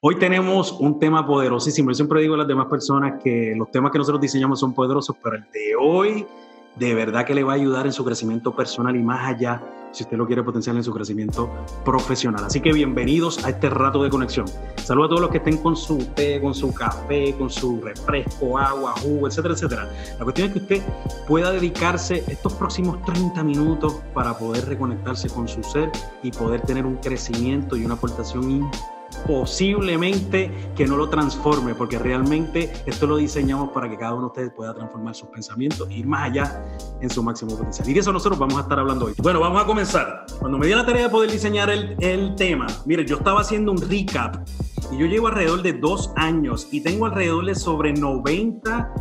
Hoy tenemos un tema poderosísimo. Yo siempre digo a las demás personas que los temas que nosotros diseñamos son poderosos, pero el de hoy de verdad que le va a ayudar en su crecimiento personal y más allá, si usted lo quiere potenciar en su crecimiento profesional. Así que bienvenidos a este rato de conexión. Saludos a todos los que estén con su té, con su café, con su refresco, agua, jugo, etcétera, etcétera. La cuestión es que usted pueda dedicarse estos próximos 30 minutos para poder reconectarse con su ser y poder tener un crecimiento y una aportación importante posiblemente que no lo transforme, porque realmente esto lo diseñamos para que cada uno de ustedes pueda transformar sus pensamientos e ir más allá en su máximo potencial. Y de eso nosotros vamos a estar hablando hoy. Bueno, vamos a comenzar. Cuando me di la tarea de poder diseñar el, el tema, mire, yo estaba haciendo un recap y yo llevo alrededor de dos años y tengo alrededor de sobre 90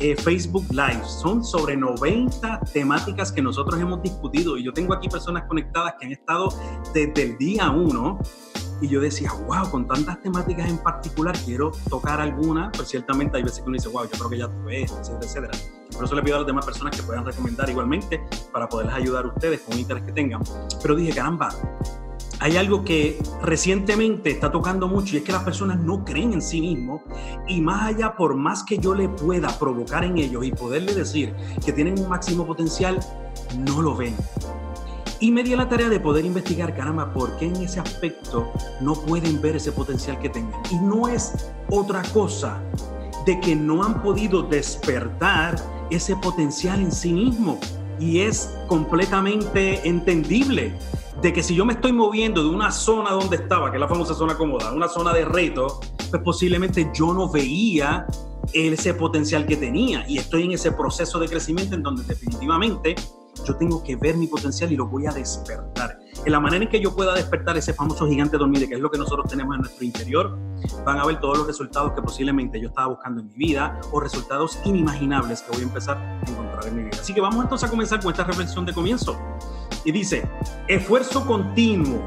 eh, Facebook Live. Son sobre 90 temáticas que nosotros hemos discutido y yo tengo aquí personas conectadas que han estado desde el día 1 y yo decía, wow, con tantas temáticas en particular, quiero tocar alguna, pues ciertamente hay veces que uno dice, wow, yo creo que ya tuve esto, etcétera, etcétera. Por eso le pido a las demás personas que puedan recomendar igualmente para poderles ayudar a ustedes con un interés que tengan. Pero dije, caramba, hay algo que recientemente está tocando mucho y es que las personas no creen en sí mismos y más allá, por más que yo le pueda provocar en ellos y poderle decir que tienen un máximo potencial, no lo ven. Y me di la tarea de poder investigar, caramba, por qué en ese aspecto no pueden ver ese potencial que tengan. Y no es otra cosa de que no han podido despertar ese potencial en sí mismo. Y es completamente entendible de que si yo me estoy moviendo de una zona donde estaba, que es la famosa zona cómoda, una zona de reto, pues posiblemente yo no veía ese potencial que tenía y estoy en ese proceso de crecimiento en donde definitivamente yo tengo que ver mi potencial y lo voy a despertar. En la manera en que yo pueda despertar ese famoso gigante dormido, que es lo que nosotros tenemos en nuestro interior, van a ver todos los resultados que posiblemente yo estaba buscando en mi vida o resultados inimaginables que voy a empezar a encontrar en mi vida. Así que vamos entonces a comenzar con esta reflexión de comienzo. Y dice, esfuerzo continuo,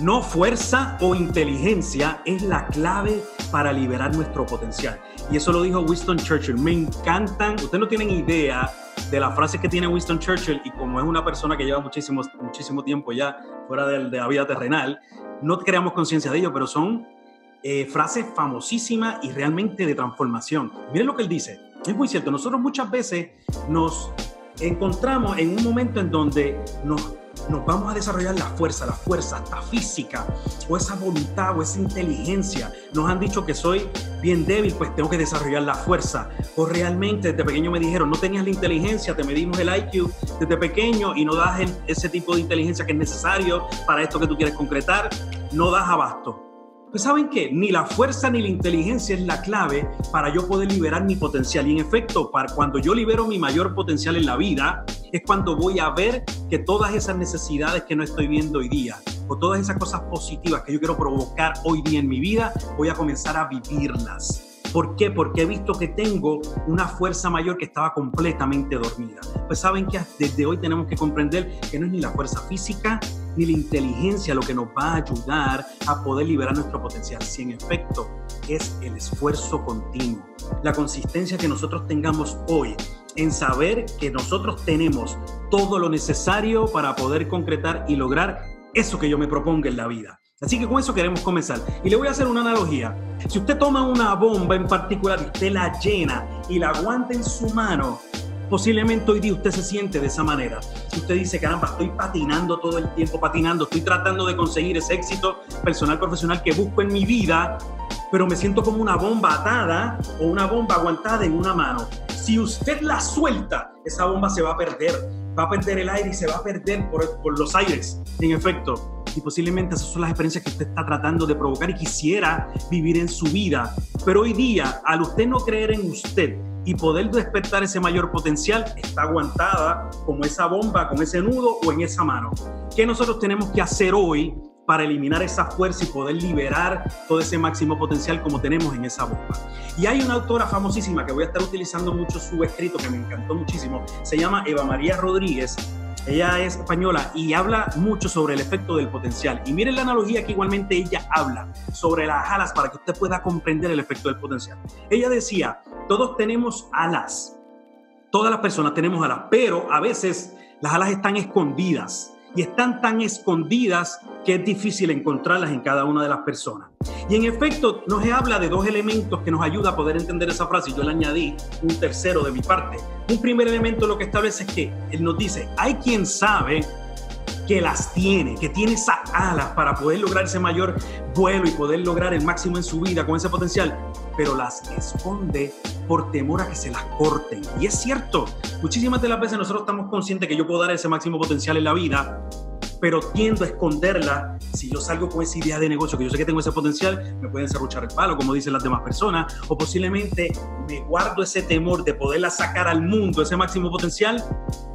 no fuerza o inteligencia, es la clave para liberar nuestro potencial. Y eso lo dijo Winston Churchill. Me encantan, ustedes no tienen idea de las frases que tiene Winston Churchill y como es una persona que lleva muchísimo, muchísimo tiempo ya fuera de, la vida terrenal, no creamos conciencia de ello, pero son eh, frases famosísimas y realmente de transformación. Miren lo que él dice, es muy cierto, nosotros muchas veces nos encontramos en un momento en donde nos nos vamos a desarrollar la fuerza, la fuerza hasta física, o esa voluntad, o esa inteligencia. Nos han dicho que soy bien débil, pues tengo que desarrollar la fuerza. O realmente desde pequeño me dijeron, no tenías la inteligencia, te medimos el IQ desde pequeño y no das ese tipo de inteligencia que es necesario para esto que tú quieres concretar, no das abasto. Pues saben qué, ni la fuerza ni la inteligencia es la clave para yo poder liberar mi potencial. Y en efecto, para cuando yo libero mi mayor potencial en la vida, es cuando voy a ver que todas esas necesidades que no estoy viendo hoy día, o todas esas cosas positivas que yo quiero provocar hoy día en mi vida, voy a comenzar a vivirlas. ¿Por qué? Porque he visto que tengo una fuerza mayor que estaba completamente dormida. Pues saben que desde hoy tenemos que comprender que no es ni la fuerza física ni la inteligencia lo que nos va a ayudar a poder liberar nuestro potencial. Si en efecto es el esfuerzo continuo, la consistencia que nosotros tengamos hoy en saber que nosotros tenemos todo lo necesario para poder concretar y lograr eso que yo me proponga en la vida. Así que con eso queremos comenzar. Y le voy a hacer una analogía. Si usted toma una bomba en particular y usted la llena y la aguanta en su mano, posiblemente hoy día usted se siente de esa manera. Si usted dice, caramba, estoy patinando todo el tiempo, patinando, estoy tratando de conseguir ese éxito personal, profesional que busco en mi vida, pero me siento como una bomba atada o una bomba aguantada en una mano. Si usted la suelta, esa bomba se va a perder, va a perder el aire y se va a perder por, los aires, en efecto y posiblemente esas son las experiencias que usted está tratando de provocar y quisiera vivir en su vida. Pero hoy día, al usted no creer en usted y poder despertar ese mayor potencial, está aguantada como esa bomba, con ese nudo o en esa mano. ¿Qué nosotros tenemos que hacer hoy para eliminar esa fuerza y poder liberar todo ese máximo potencial como tenemos en esa bomba. Y hay una autora famosísima que voy a estar utilizando mucho su escrito, que me encantó muchísimo, se llama Eva María Rodríguez, ella es española y habla mucho sobre el efecto del potencial. Y miren la analogía que igualmente ella habla sobre las alas para que usted pueda comprender el efecto del potencial. Ella decía, todos tenemos alas, todas las personas tenemos alas, pero a veces las alas están escondidas y están tan escondidas que es difícil encontrarlas en cada una de las personas. Y en efecto, nos habla de dos elementos que nos ayuda a poder entender esa frase. Yo le añadí un tercero de mi parte. Un primer elemento lo que establece es que él nos dice, hay quien sabe que las tiene, que tiene esas alas para poder lograr ese mayor vuelo y poder lograr el máximo en su vida con ese potencial, pero las esconde por temor a que se las corten. Y es cierto, muchísimas de las veces nosotros estamos conscientes que yo puedo dar ese máximo potencial en la vida, pero tiendo a esconderla. Si yo salgo con esa idea de negocio, que yo sé que tengo ese potencial, me pueden cerruchar el palo, como dicen las demás personas, o posiblemente me guardo ese temor de poderla sacar al mundo, ese máximo potencial,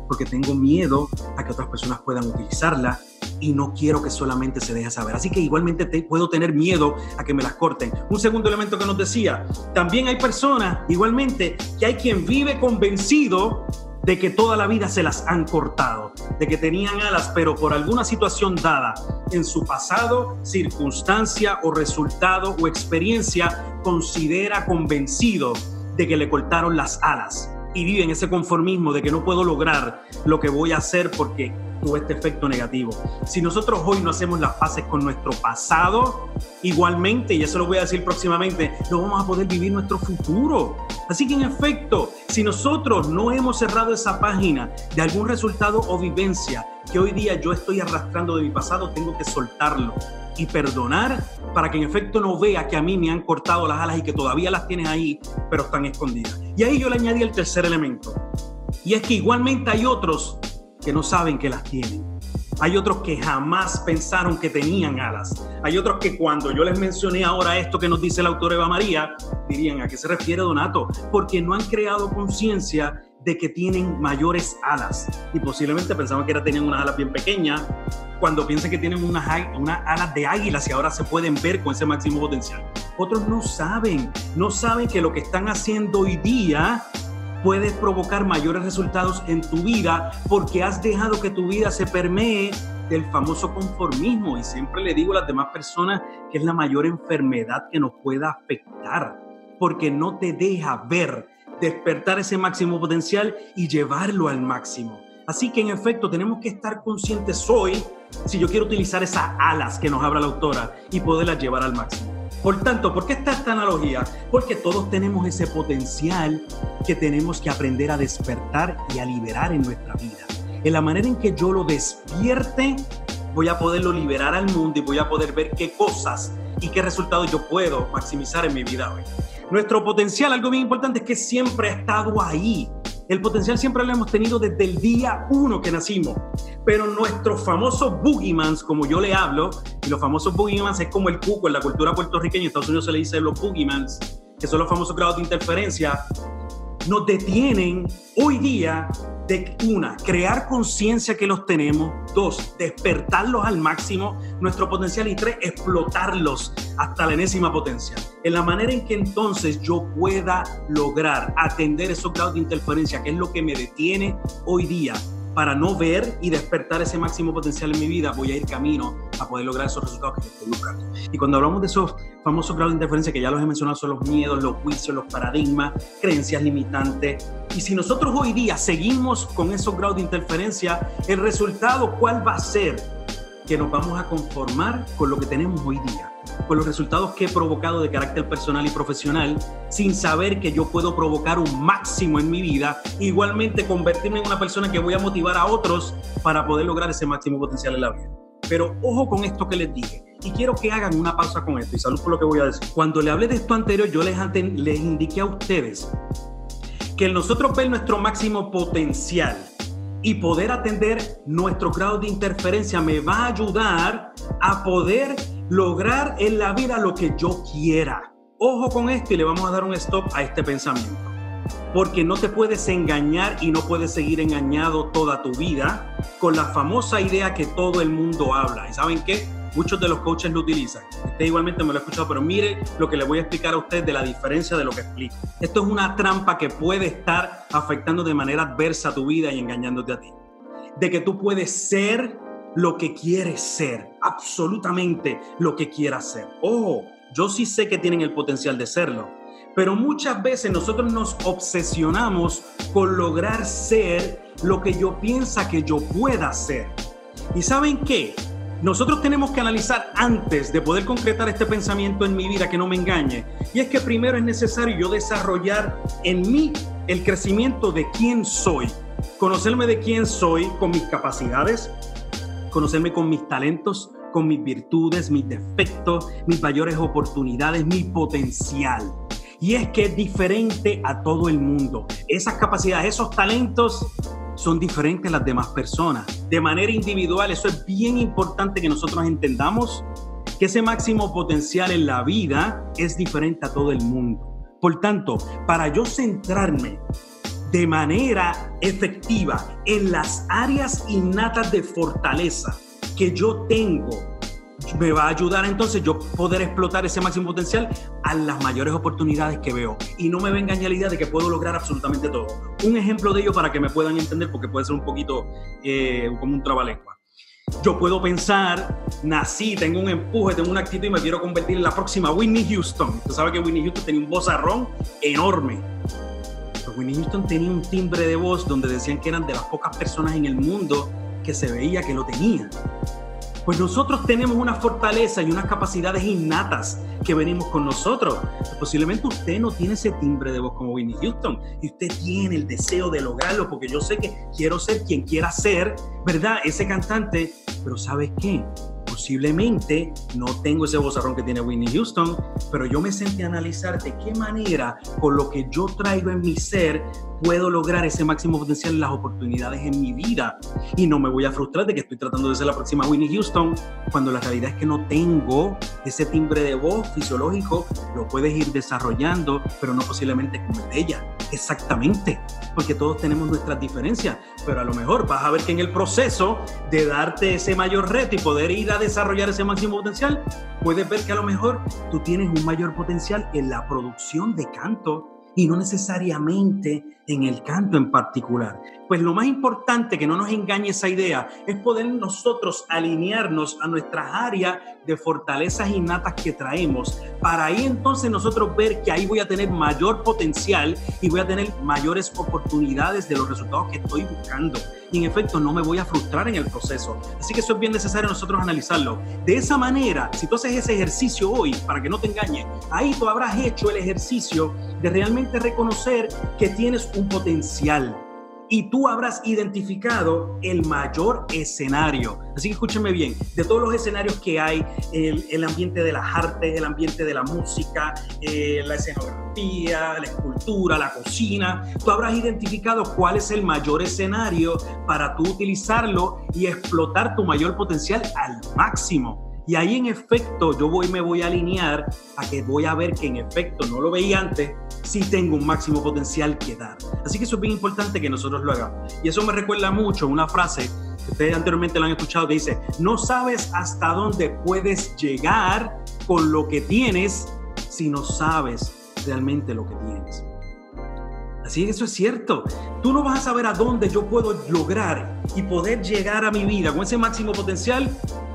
porque tengo miedo a que otras personas puedan utilizarla y no quiero que solamente se deje saber. Así que igualmente puedo tener miedo a que me las corten. Un segundo elemento que nos decía, también hay personas, igualmente, que hay quien vive convencido de que toda la vida se las han cortado, de que tenían alas, pero por alguna situación dada en su pasado, circunstancia o resultado o experiencia, considera convencido de que le cortaron las alas y vive en ese conformismo de que no puedo lograr lo que voy a hacer porque tuvo este efecto negativo. Si nosotros hoy no hacemos las paces con nuestro pasado, igualmente, y eso lo voy a decir próximamente, no vamos a poder vivir nuestro futuro. Así que en efecto, si nosotros no hemos cerrado esa página de algún resultado o vivencia que hoy día yo estoy arrastrando de mi pasado, tengo que soltarlo y perdonar para que en efecto no vea que a mí me han cortado las alas y que todavía las tienes ahí, pero están escondidas. Y ahí yo le añadí el tercer elemento. Y es que igualmente hay otros que no saben que las tienen. Hay otros que jamás pensaron que tenían alas. Hay otros que cuando yo les mencioné ahora esto que nos dice el autor Eva María, dirían, ¿a qué se refiere Donato? Porque no han creado conciencia de que tienen mayores alas y posiblemente pensaban que era, tenían unas alas bien pequeñas cuando piensan que tienen unas, unas alas de águilas y ahora se pueden ver con ese máximo potencial. Otros no saben, no saben que lo que están haciendo hoy día puede provocar mayores resultados en tu vida porque has dejado que tu vida se permee del famoso conformismo y siempre le digo a las demás personas que es la mayor enfermedad que nos pueda afectar porque no te deja ver despertar ese máximo potencial y llevarlo al máximo. Así que en efecto tenemos que estar conscientes hoy si yo quiero utilizar esas alas que nos habla la autora y poderlas llevar al máximo. Por tanto, ¿por qué está esta analogía? Porque todos tenemos ese potencial que tenemos que aprender a despertar y a liberar en nuestra vida. En la manera en que yo lo despierte, voy a poderlo liberar al mundo y voy a poder ver qué cosas y qué resultados yo puedo maximizar en mi vida hoy. Nuestro potencial, algo bien importante, es que siempre ha estado ahí. El potencial siempre lo hemos tenido desde el día uno que nacimos. Pero nuestros famosos boogiemans, como yo le hablo, y los famosos boogiemans es como el cuco en la cultura puertorriqueña, en Estados Unidos se le dice los boogiemans, que son los famosos grados de interferencia, nos detienen hoy día de una, crear conciencia que los tenemos, dos, despertarlos al máximo, nuestro potencial. Y tres, explotarlos hasta la enésima potencia. En la manera en que entonces yo pueda lograr atender esos grados de interferencia, que es lo que me detiene hoy día para no ver y despertar ese máximo potencial en mi vida, voy a ir camino a poder lograr esos resultados que estoy buscando. Y cuando hablamos de esos famosos grados de interferencia que ya los he mencionado, son los miedos, los juicios, los paradigmas, creencias limitantes. Y si nosotros hoy día seguimos con esos grados de interferencia, el resultado, ¿cuál va a ser? Que nos vamos a conformar con lo que tenemos hoy día con los resultados que he provocado de carácter personal y profesional, sin saber que yo puedo provocar un máximo en mi vida, igualmente convertirme en una persona que voy a motivar a otros para poder lograr ese máximo potencial en la vida. Pero ojo con esto que les dije. Y quiero que hagan una pausa con esto. Y salud por lo que voy a decir. Cuando le hablé de esto anterior, yo les, les indiqué a ustedes que nosotros ver nuestro máximo potencial y poder atender nuestro grado de interferencia me va a ayudar a poder lograr en la vida lo que yo quiera. Ojo con esto y le vamos a dar un stop a este pensamiento. Porque no te puedes engañar y no puedes seguir engañado toda tu vida con la famosa idea que todo el mundo habla. ¿Y saben qué? Muchos de los coaches lo utilizan. Usted igualmente me lo ha escuchado, pero mire lo que le voy a explicar a usted de la diferencia de lo que explico. Esto es una trampa que puede estar afectando de manera adversa tu vida y engañándote a ti. De que tú puedes ser lo que quieres ser, absolutamente lo que quieras ser. Ojo, yo sí sé que tienen el potencial de serlo, pero muchas veces nosotros nos obsesionamos con lograr ser lo que yo piensa que yo pueda ser. ¿Y saben qué? nosotros tenemos que analizar antes de poder concretar este pensamiento en mi vida que no me engañe. Y es que primero es necesario yo desarrollar en mí el crecimiento de quién soy. Conocerme de quién soy con mis capacidades, conocerme con mis talentos, con mis virtudes, mis defectos, mis mayores oportunidades, mi potencial. Y es que es diferente a todo el mundo. Esas capacidades, esos talentos son diferentes a las demás personas. De manera individual, eso es bien importante que nosotros entendamos que ese máximo potencial en la vida es diferente a todo el mundo. Por tanto, para yo centrarme de manera efectiva en las áreas innatas de fortaleza que yo tengo me va a ayudar entonces yo poder explotar ese máximo potencial a las mayores oportunidades que veo. Y no me venga la idea de que puedo lograr absolutamente todo. Un ejemplo de ello para que me puedan entender, porque puede ser un poquito eh, como un trabalengua. Yo puedo pensar, nací, tengo un empuje, tengo una actitud y me quiero convertir en la próxima Whitney Houston. Usted sabe que Whitney Houston tenía un vozarrón enorme. Pero Whitney Houston tenía un timbre de voz donde decían que eran de las pocas personas en el mundo que se veía que lo tenían. Pues nosotros tenemos una fortaleza y unas capacidades innatas que venimos con nosotros. Posiblemente usted no tiene ese timbre de voz como Winnie Houston y usted tiene el deseo de lograrlo porque yo sé que quiero ser quien quiera ser, ¿verdad? Ese cantante, pero ¿sabes qué? posiblemente no tengo ese vozarrón que tiene Winnie Houston, pero yo me sentí a analizar de qué manera, con lo que yo traigo en mi ser, puedo lograr ese máximo potencial en las oportunidades en mi vida. Y no me voy a frustrar de que estoy tratando de ser la próxima Winnie Houston, cuando la realidad es que no tengo ese timbre de voz fisiológico, lo puedes ir desarrollando, pero no posiblemente como el de ella. Exactamente, porque todos tenemos nuestras diferencias, pero a lo mejor vas a ver que en el proceso de darte ese mayor reto y poder ir a desarrollar ese máximo potencial, puedes ver que a lo mejor tú tienes un mayor potencial en la producción de canto y no necesariamente en el canto en particular. Pues lo más importante, que no nos engañe esa idea, es poder nosotros alinearnos a nuestras áreas de fortalezas innatas que traemos, para ahí entonces nosotros ver que ahí voy a tener mayor potencial y voy a tener mayores oportunidades de los resultados que estoy buscando. Y en efecto no me voy a frustrar en el proceso. Así que eso es bien necesario nosotros analizarlo. De esa manera, si tú haces ese ejercicio hoy, para que no te engañes, ahí tú habrás hecho el ejercicio de realmente reconocer que tienes un potencial y tú habrás identificado el mayor escenario. Así que escúcheme bien, de todos los escenarios que hay, el, ambiente de las artes, el ambiente de la música, eh, la escenografía, la escultura, la cocina, tú habrás identificado cuál es el mayor escenario para tú utilizarlo y explotar tu mayor potencial al máximo. Y ahí en efecto yo voy, me voy a alinear a que voy a ver que en efecto no lo veía antes, sí tengo un máximo potencial que dar. Así que eso es bien importante que nosotros lo hagamos. Y eso me recuerda mucho una frase que ustedes anteriormente la han escuchado que dice, no sabes hasta dónde puedes llegar con lo que tienes si no sabes realmente lo que tienes. Así que eso es cierto. Tú no vas a saber a dónde yo puedo lograr y poder llegar a mi vida con ese máximo potencial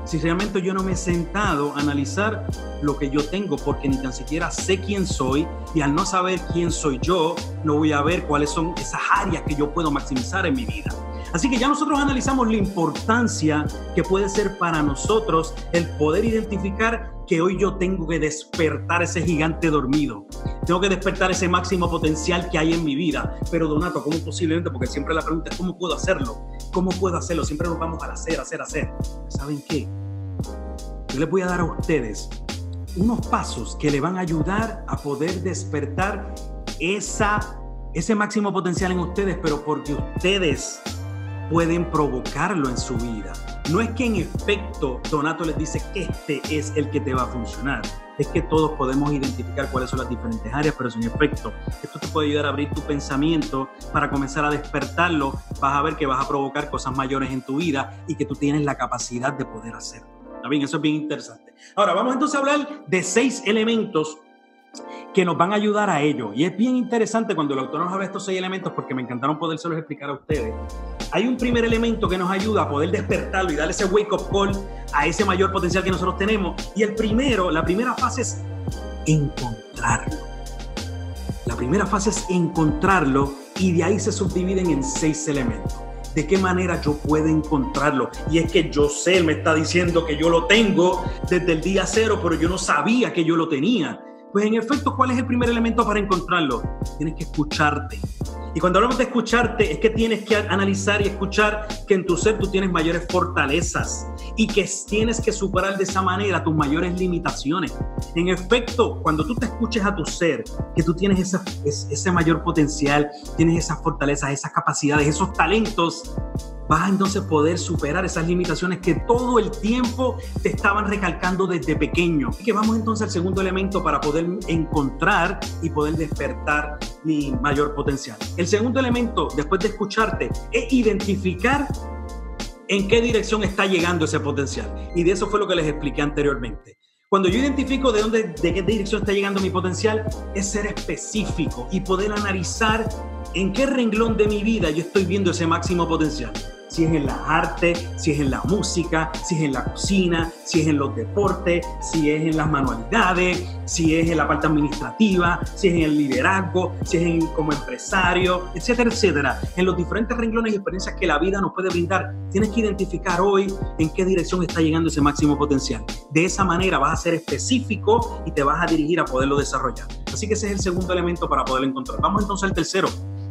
si realmente yo no me he sentado a analizar lo que yo tengo, porque ni tan siquiera sé quién soy y al no saber quién soy yo, no voy a ver cuáles son esas áreas que yo puedo maximizar en mi vida. Así que ya nosotros analizamos la importancia que puede ser para nosotros el poder identificar que hoy yo tengo que despertar ese gigante dormido. Tengo que despertar ese máximo potencial que hay en mi vida. Pero Donato, ¿cómo posiblemente? Porque siempre la pregunta es ¿cómo puedo hacerlo? ¿Cómo puedo hacerlo? Siempre nos vamos a hacer, hacer, hacer. ¿Saben qué? Yo les voy a dar a ustedes unos pasos que le van a ayudar a poder despertar esa, ese máximo potencial en ustedes, pero porque ustedes pueden provocarlo en su vida. No es que en efecto Donato les dice que este es el que te va a funcionar. Es que todos podemos identificar cuáles son las diferentes áreas, pero en efecto, esto te puede ayudar a abrir tu pensamiento para comenzar a despertarlo. Vas a ver que vas a provocar cosas mayores en tu vida y que tú tienes la capacidad de poder hacerlo. ¿Está bien? Eso es bien interesante. Ahora, vamos entonces a hablar de seis elementos que nos van a ayudar a ello. Y es bien interesante cuando el autor nos habla de estos seis elementos porque me encantaron podérselos explicar a ustedes. Hay un primer elemento que nos ayuda a poder despertarlo y darle ese wake up call a ese mayor potencial que nosotros tenemos. Y el primero, la primera fase es encontrarlo. La primera fase es encontrarlo y de ahí se subdividen en seis elementos. ¿de qué manera yo puedo encontrarlo? Y es que yo sé, me está diciendo que yo lo tengo desde el día cero, pero yo no sabía que yo lo tenía. Pues en efecto, ¿cuál es el primer elemento para encontrarlo? Tienes que escucharte. Y cuando hablamos de escucharte, es que tienes que analizar y escuchar que en tu ser tú tienes mayores fortalezas y que tienes que superar de esa manera tus mayores limitaciones. En efecto, cuando tú te escuches a tu ser, que tú tienes esa, ese mayor potencial, tienes esas fortalezas, esas capacidades, esos talentos, vas a entonces poder superar esas limitaciones que todo el tiempo te estaban recalcando desde pequeño. Y que vamos entonces al segundo elemento para poder encontrar y poder despertar mi mayor potencial. El segundo elemento, después de escucharte, es identificar en qué dirección está llegando ese potencial. Y de eso fue lo que les expliqué anteriormente. Cuando yo identifico de dónde, de qué dirección está llegando mi potencial, es ser específico y poder analizar en qué renglón de mi vida yo estoy viendo ese máximo potencial si es en las artes, si es en la música, si es en la cocina, si es en los deportes, si es en las manualidades, si es en la parte administrativa, si es en el liderazgo, si es en, como empresario, etcétera, etcétera. En los diferentes renglones y experiencias que la vida nos puede brindar, tienes que identificar hoy en qué dirección está llegando ese máximo potencial. De esa manera vas a ser específico y te vas a dirigir a poderlo desarrollar. Así que ese es el segundo elemento para poderlo encontrar. Vamos entonces al tercero.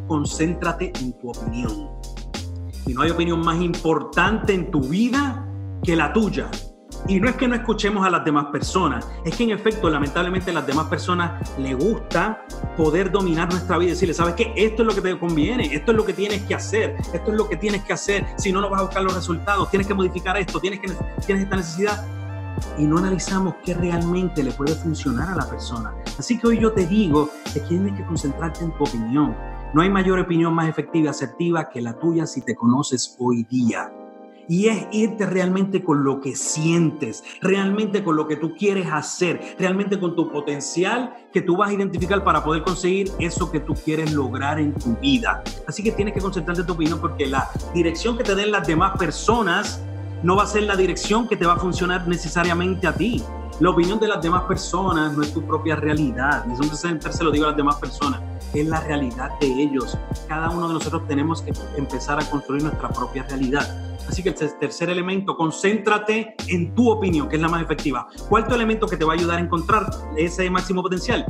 Concéntrate en tu opinión. Y no hay opinión más importante en tu vida que la tuya. Y no es que no escuchemos a las demás personas, es que en efecto, lamentablemente, a las demás personas le gusta poder dominar nuestra vida y decirle, ¿sabes qué? Esto es lo que te conviene, esto es lo que tienes que hacer, esto es lo que tienes que hacer, si no, no vas a buscar los resultados, tienes que modificar esto, tienes, que, tienes esta necesidad. Y no analizamos qué realmente le puede funcionar a la persona. Así que hoy yo te digo que tienes que concentrarte en tu opinión, no hay mayor opinión más efectiva y asertiva que la tuya si te conoces hoy día. Y es irte realmente con lo que sientes, realmente con lo que tú quieres hacer, realmente con tu potencial que tú vas a identificar para poder conseguir eso que tú quieres lograr en tu vida. Así que tienes que concentrarte en tu opinión porque la dirección que te den las demás personas no va a ser la dirección que te va a funcionar necesariamente a ti. La opinión de las demás personas no es tu propia realidad. Siempre se lo digo a las demás personas es la realidad de ellos. Cada uno de nosotros tenemos que empezar a construir nuestra propia realidad. Así que el tercer elemento, concéntrate en tu opinión, que es la más efectiva. Cuarto elemento que te va a ayudar a encontrar ese máximo potencial,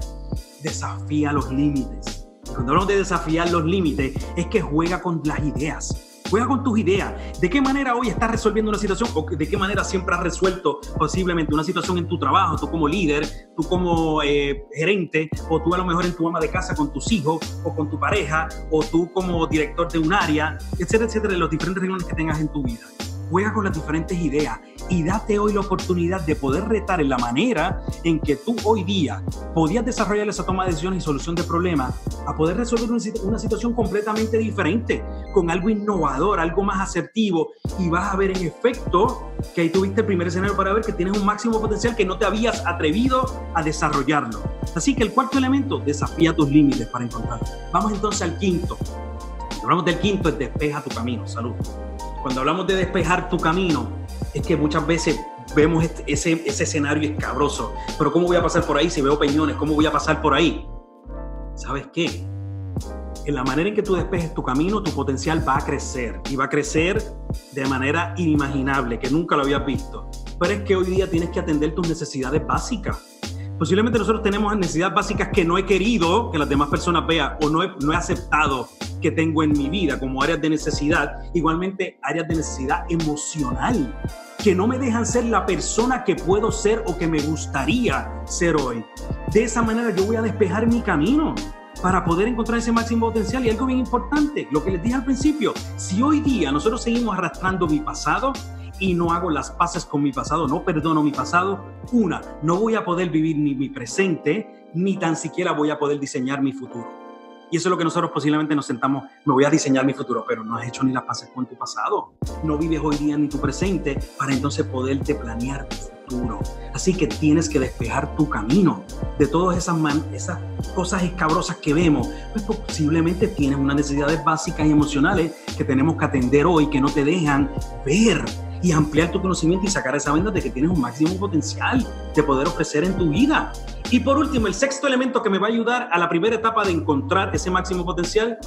desafía los límites. Cuando hablamos de desafiar los límites, es que juega con las ideas Juega con tus ideas. ¿De qué manera hoy estás resolviendo una situación o de qué manera siempre has resuelto posiblemente una situación en tu trabajo, tú como líder, tú como eh, gerente, o tú a lo mejor en tu ama de casa con tus hijos o con tu pareja, o tú como director de un área, etcétera, etcétera, los diferentes reuniones que tengas en tu vida juega con las diferentes ideas y date hoy la oportunidad de poder retar en la manera en que tú hoy día podías desarrollar esa toma de decisiones y solución de problemas a poder resolver una situación completamente diferente, con algo innovador, algo más asertivo y vas a ver en efecto que ahí tuviste el primer escenario para ver que tienes un máximo potencial que no te habías atrevido a desarrollarlo. Así que el cuarto elemento, desafía tus límites para encontrarlo. Vamos entonces al quinto. Hablamos del quinto es despeja tu camino. Salud cuando hablamos de despejar tu camino, es que muchas veces vemos ese, ese escenario escabroso. Pero ¿cómo voy a pasar por ahí si veo peñones? ¿Cómo voy a pasar por ahí? ¿Sabes qué? En la manera en que tú despejes tu camino, tu potencial va a crecer y va a crecer de manera inimaginable, que nunca lo habías visto. Pero es que hoy día tienes que atender tus necesidades básicas. Posiblemente nosotros tenemos necesidades básicas que no he querido que las demás personas vean o no he, no he aceptado que tengo en mi vida como áreas de necesidad, igualmente áreas de necesidad emocional, que no me dejan ser la persona que puedo ser o que me gustaría ser hoy. De esa manera yo voy a despejar mi camino para poder encontrar ese máximo potencial. Y algo bien importante, lo que les dije al principio, si hoy día nosotros seguimos arrastrando mi pasado y no hago las paces con mi pasado, no perdono mi pasado, una, no voy a poder vivir ni mi presente, ni tan siquiera voy a poder diseñar mi futuro. Y eso es lo que nosotros posiblemente nos sentamos, me voy a diseñar mi futuro, pero no has hecho ni las pases con tu pasado. No vives hoy día ni tu presente para entonces poderte planear tu futuro. Así que tienes que despejar tu camino de todas esas, esas cosas escabrosas que vemos. Pues posiblemente tienes unas necesidades básicas y emocionales que tenemos que atender hoy que no te dejan ver y ampliar tu conocimiento y sacar esa venda de que tienes un máximo potencial de poder ofrecer en tu vida. Y por último, el sexto elemento que me va a ayudar a la primera etapa de encontrar ese máximo potencial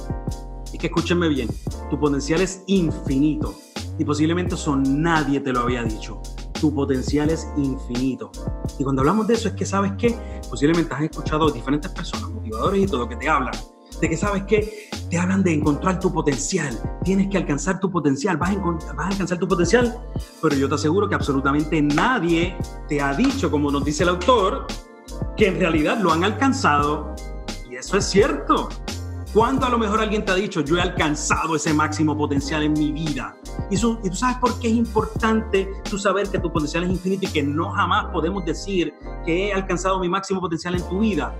Y que escúchenme bien, tu potencial es infinito y posiblemente eso nadie te lo había dicho. Tu potencial es infinito. Y cuando hablamos de eso es que sabes que posiblemente has escuchado diferentes personas, motivadores y todo, que te hablan de que sabes que te hablan de encontrar tu potencial, tienes que alcanzar tu potencial, vas a, vas a, alcanzar tu potencial, pero yo te aseguro que absolutamente nadie te ha dicho, como nos dice el autor, que en realidad lo han alcanzado. Y eso es cierto. ¿Cuándo a lo mejor alguien te ha dicho, yo he alcanzado ese máximo potencial en mi vida? Y, tú sabes por qué es importante tú saber que tu potencial es infinito y que no jamás podemos decir que he alcanzado mi máximo potencial en tu vida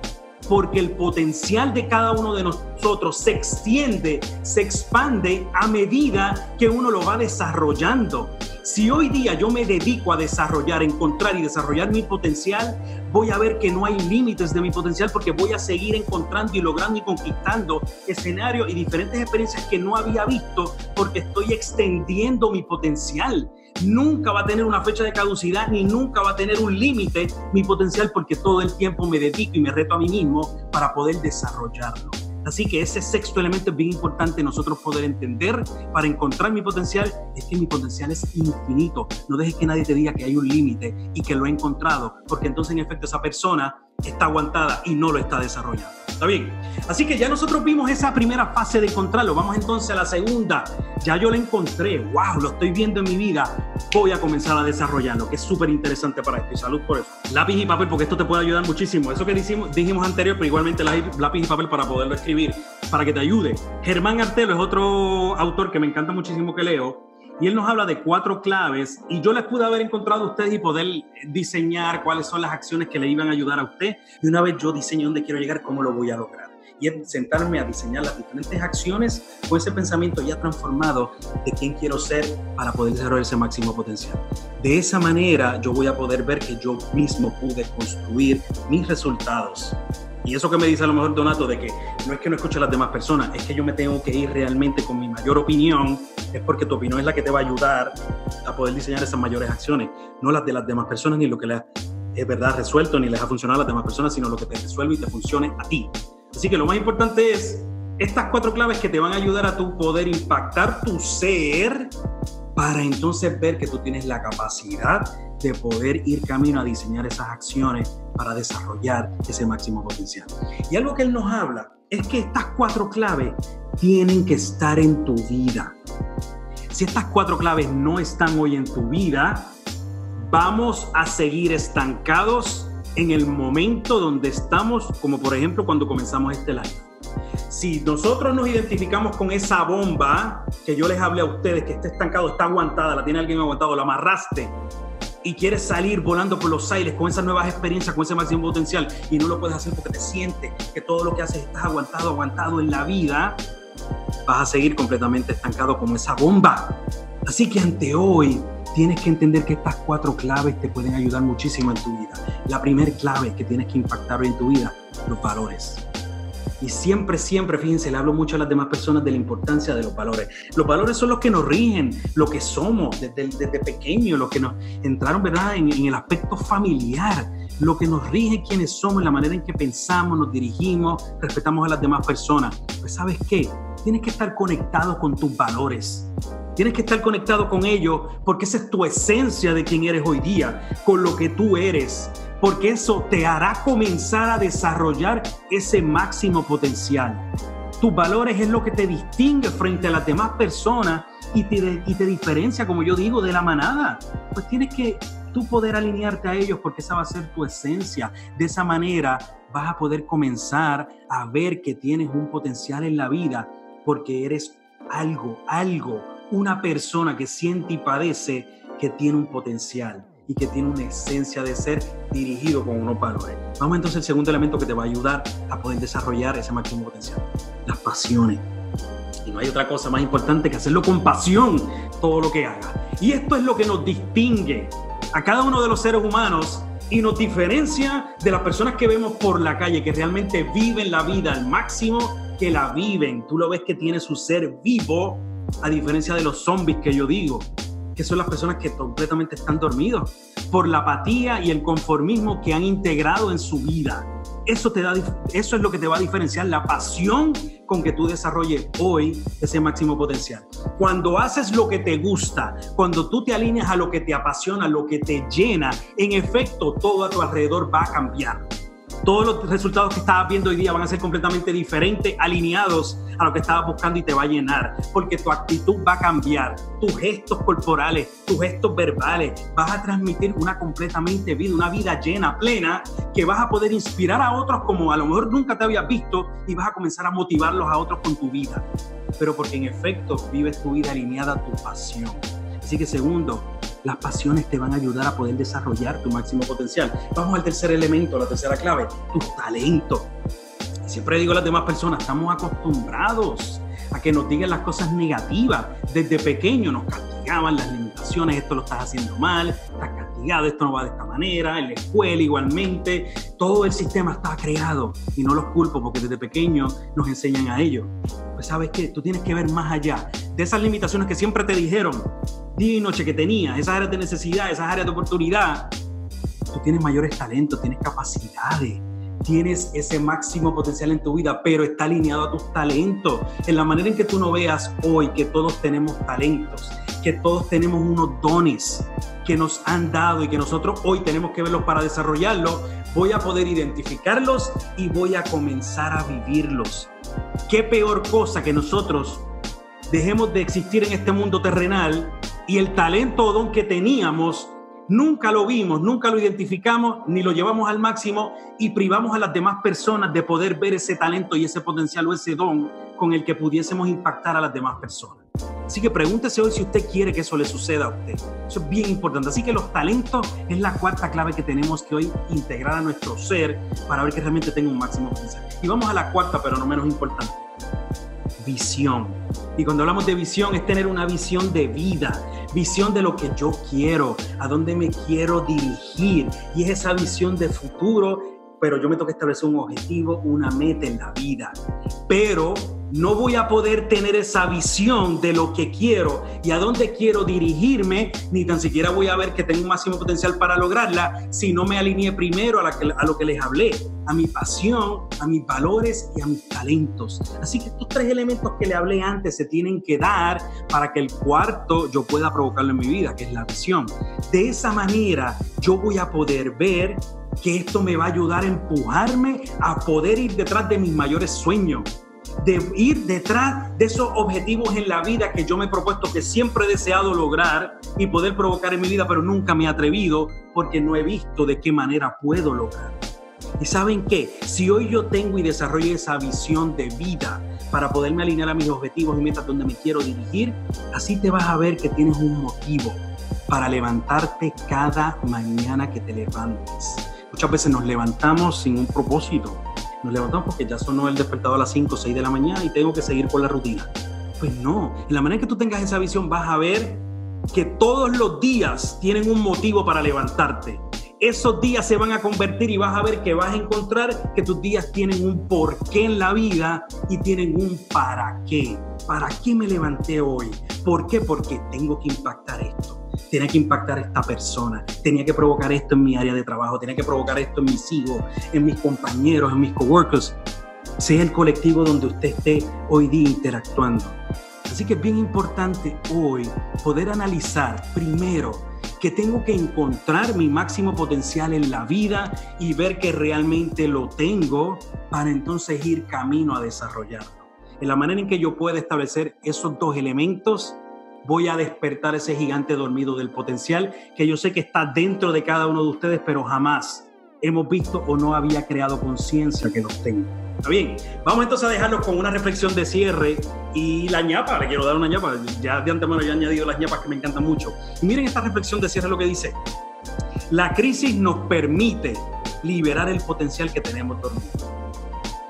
porque el potencial de cada uno de nosotros se extiende, se expande a medida que uno lo va desarrollando. Si hoy día yo me dedico a desarrollar, encontrar y desarrollar mi potencial, voy a ver que no hay límites de mi potencial porque voy a seguir encontrando y logrando y conquistando escenarios y diferentes experiencias que no había visto porque estoy extendiendo mi potencial nunca va a tener una fecha de caducidad ni nunca va a tener un límite mi potencial porque todo el tiempo me dedico y me reto a mí mismo para poder desarrollarlo. Así que ese sexto elemento es bien importante nosotros poder entender para encontrar mi potencial, es que mi potencial es infinito. No dejes que nadie te diga que hay un límite y que lo he encontrado, porque entonces en efecto esa persona está aguantada y no lo está desarrollando. ¿Está bien? Así que ya nosotros vimos esa primera fase de encontrarlo. Vamos entonces a la segunda. Ya yo lo encontré. ¡Wow! Lo estoy viendo en mi vida. Voy a comenzar a desarrollarlo, que es súper interesante para esto. Y salud por eso. Lápiz y papel, porque esto te puede ayudar muchísimo. Eso que dijimos, dijimos anterior, pero igualmente lápiz y papel para poderlo escribir, para que te ayude. Germán Artelo es otro autor que me encanta muchísimo que leo y él nos habla de cuatro claves y yo les pude haber encontrado a ustedes y poder diseñar cuáles son las acciones que le iban a ayudar a usted y una vez yo diseño dónde quiero llegar, cómo lo voy a lograr. Y es sentarme a diseñar las diferentes acciones con ese pensamiento ya transformado de quién quiero ser para poder desarrollar ese máximo potencial. De esa manera yo voy a poder ver que yo mismo pude construir mis resultados y eso que me dice a lo mejor Donato de que no es que no escuche a las demás personas, es que yo me tengo que ir realmente con mi mayor opinión, es porque tu opinión es la que te va a ayudar a poder diseñar esas mayores acciones, no las de las demás personas ni lo que les es verdad resuelto ni les ha funcionado a las demás personas, sino lo que te resuelve y te funcione a ti. Así que lo más importante es estas cuatro claves que te van a ayudar a tu poder impactar tu ser para entonces ver que tú tienes la capacidad de poder ir camino a diseñar esas acciones para desarrollar ese máximo potencial. Y algo que él nos habla es que estas cuatro claves tienen que estar en tu vida. Si estas cuatro claves no están hoy en tu vida, vamos a seguir estancados en el momento donde estamos, como por ejemplo cuando comenzamos este live. Si nosotros nos identificamos con esa bomba que yo les hablé a ustedes, que está estancado, está aguantada, la tiene alguien aguantado, la amarraste, y quieres salir volando por los aires con esas nuevas experiencias, con ese máximo potencial y no lo puedes hacer porque te sientes que todo lo que haces estás aguantado, aguantado en la vida, vas a seguir completamente estancado como esa bomba. Así que ante hoy tienes que entender que estas cuatro claves te pueden ayudar muchísimo en tu vida. La primera clave que tienes que impactar en tu vida, los valores. Y siempre, siempre, fíjense, le hablo mucho a las demás personas de la importancia de los valores. Los valores son los que nos rigen, lo que somos desde, pequeño, lo que nos entraron, ¿verdad?, en, en el aspecto familiar, lo que nos rige quiénes somos, la manera en que pensamos, nos dirigimos, respetamos a las demás personas. Pues sabes qué, tienes que estar conectado con tus valores. Tienes que estar conectado con ellos porque esa es tu esencia de quién eres hoy día, con lo que tú eres porque eso te hará comenzar a desarrollar ese máximo potencial. Tus valores es lo que te distingue frente a las demás personas y te, diferencia, como yo digo, de la manada. Pues tienes que tú poder alinearte a ellos porque esa va a ser tu esencia. De esa manera vas a poder comenzar a ver que tienes un potencial en la vida porque eres algo, algo, una persona que siente y padece que tiene un potencial y que tiene una esencia de ser dirigido con unos valores. Vamos entonces al segundo elemento que te va a ayudar a poder desarrollar ese máximo potencial, las pasiones. Y no hay otra cosa más importante que hacerlo con pasión, todo lo que haga. Y esto es lo que nos distingue a cada uno de los seres humanos y nos diferencia de las personas que vemos por la calle, que realmente viven la vida al máximo, que la viven. Tú lo ves que tiene su ser vivo, a diferencia de los zombies que yo digo que son las personas que completamente están dormidos por la apatía y el conformismo que han integrado en su vida. Eso, te da, eso es lo que te va a diferenciar, la pasión con que tú desarrolles hoy ese máximo potencial. Cuando haces lo que te gusta, cuando tú te alineas a lo que te apasiona, lo que te llena, en efecto, todo a tu alrededor va a cambiar todos los resultados que estabas viendo hoy día van a ser completamente diferentes, alineados a lo que estabas buscando y te va a llenar, porque tu actitud va a cambiar, tus gestos corporales, tus gestos verbales, vas a transmitir una completamente vida, una vida llena, plena, que vas a poder inspirar a otros como a lo mejor nunca te habías visto y vas a comenzar a motivarlos a otros con tu vida, pero porque en efecto vives tu vida alineada a tu pasión. Así que segundo, las pasiones te van a ayudar a poder desarrollar tu máximo potencial. Vamos al tercer elemento, la tercera clave, tu talento. Siempre digo a las demás personas, estamos acostumbrados a que nos digan las cosas negativas. Desde pequeño nos castigaban las limitaciones, esto lo estás haciendo mal, estás castigado, esto no va de esta manera, en la escuela igualmente, todo el sistema está creado y no los culpo porque desde pequeño nos enseñan a ello. Pues sabes qué, tú tienes que ver más allá de esas limitaciones que siempre te dijeron, día y noche que tenías, esas áreas de necesidad, esas áreas de oportunidad. Tú tienes mayores talentos, tienes capacidades tienes ese máximo potencial en tu vida, pero está alineado a tus talentos. En la manera en que tú no veas hoy que todos tenemos talentos, que todos tenemos unos dones que nos han dado y que nosotros hoy tenemos que verlos para desarrollarlos, voy a poder identificarlos y voy a comenzar a vivirlos. ¿Qué peor cosa que nosotros dejemos de existir en este mundo terrenal y el talento o don que teníamos Nunca lo vimos, nunca lo identificamos, ni lo llevamos al máximo y privamos a las demás personas de poder ver ese talento y ese potencial o ese don con el que pudiésemos impactar a las demás personas. Así que pregúntese hoy si usted quiere que eso le suceda a usted. Eso es bien importante. Así que los talentos es la cuarta clave que tenemos que hoy integrar a nuestro ser para ver que realmente tenga un máximo potencial. Y vamos a la cuarta, pero no menos importante visión. Y cuando hablamos de visión es tener una visión de vida, visión de lo que yo quiero, a dónde me quiero dirigir. Y es esa visión de futuro, pero yo me tengo que establecer un objetivo, una meta en la vida. Pero no voy a poder tener esa visión de lo que quiero y a dónde quiero dirigirme, ni tan siquiera voy a ver que tengo un máximo potencial para lograrla si no me alineé primero a, lo que les hablé, a mi pasión, a mis valores y a mis talentos. Así que estos tres elementos que le hablé antes se tienen que dar para que el cuarto yo pueda provocarlo en mi vida, que es la visión. De esa manera yo voy a poder ver que esto me va a ayudar a empujarme a poder ir detrás de mis mayores sueños de ir detrás de esos objetivos en la vida que yo me he propuesto, que siempre he deseado lograr y poder provocar en mi vida, pero nunca me he atrevido porque no he visto de qué manera puedo lograr. Y saben qué, si hoy yo tengo y desarrollo esa visión de vida para poderme alinear a mis objetivos y metas donde me quiero dirigir, así te vas a ver que tienes un motivo para levantarte cada mañana que te levantes. Muchas veces nos levantamos sin un propósito, nos levantamos porque ya sonó el despertador a las 5 o 6 de la mañana y tengo que seguir con la rutina. Pues no, en la manera que tú tengas esa visión vas a ver que todos los días tienen un motivo para levantarte. Esos días se van a convertir y vas a ver que vas a encontrar que tus días tienen un porqué en la vida y tienen un para qué. ¿Para qué me levanté hoy? ¿Por qué? Porque tengo que impactar esto tenía que impactar a esta persona, tenía que provocar esto en mi área de trabajo, tenía que provocar esto en mis hijos, en mis compañeros, en mis coworkers, sea el colectivo donde usted esté hoy día interactuando. Así que es bien importante hoy poder analizar primero que tengo que encontrar mi máximo potencial en la vida y ver que realmente lo tengo para entonces ir camino a desarrollarlo. En la manera en que yo pueda establecer esos dos elementos voy a despertar ese gigante dormido del potencial que yo sé que está dentro de cada uno de ustedes, pero jamás hemos visto o no había creado conciencia que los tengo. Está bien, vamos entonces a dejarlos con una reflexión de cierre y la ñapa, le quiero dar una ñapa, ya de antemano ya he añadido las ñapas que me encantan mucho. Y miren esta reflexión de cierre lo que dice, la crisis nos permite liberar el potencial que tenemos dormido.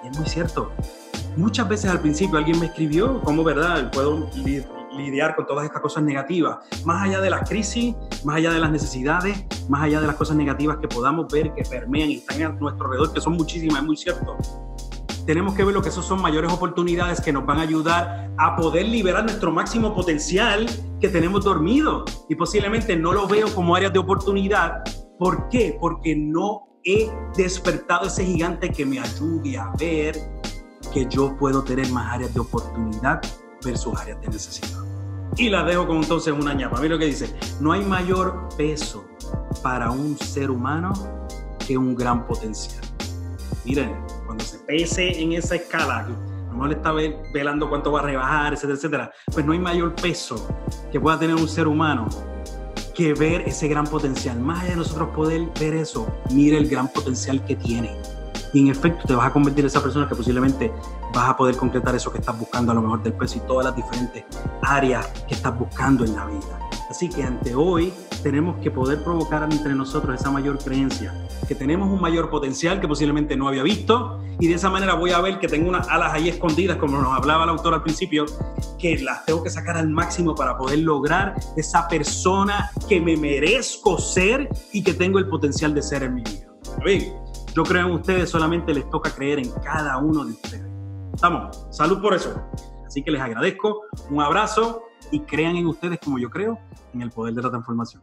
Y es muy cierto. Muchas veces al principio alguien me escribió, ¿cómo verdad? Puedo lidiar con todas estas cosas negativas, más allá de las crisis, más allá de las necesidades, más allá de las cosas negativas que podamos ver que permean y están a nuestro alrededor, que son muchísimas, es muy cierto. Tenemos que ver lo que esos son mayores oportunidades que nos van a ayudar a poder liberar nuestro máximo potencial que tenemos dormido. Y posiblemente no lo veo como áreas de oportunidad. ¿Por qué? Porque no he despertado ese gigante que me ayude a ver que yo puedo tener más áreas de oportunidad versus áreas de necesidad. Y la dejo con entonces una ñapa. Mira lo que dice, no hay mayor peso para un ser humano que un gran potencial. Miren, cuando se pese en esa escala, no le está velando cuánto va a rebajar, etcétera, etcétera, pues no hay mayor peso que pueda tener un ser humano que ver ese gran potencial. Más allá de nosotros poder ver eso, mire el gran potencial que tiene. Y en efecto te vas a convertir en esa persona que posiblemente vas a poder concretar eso que estás buscando a lo mejor del peso y todas las diferentes áreas que estás buscando en la vida. Así que ante hoy tenemos que poder provocar entre nosotros esa mayor creencia, que tenemos un mayor potencial que posiblemente no había visto y de esa manera voy a ver que tengo unas alas ahí escondidas, como nos hablaba el autor al principio, que las tengo que sacar al máximo para poder lograr esa persona que me merezco ser y que tengo el potencial de ser en mi vida. Yo creo en ustedes, solamente les toca creer en cada uno de ustedes. Estamos, salud por eso. Así que les agradezco, un abrazo y crean en ustedes como yo creo en el poder de la transformación.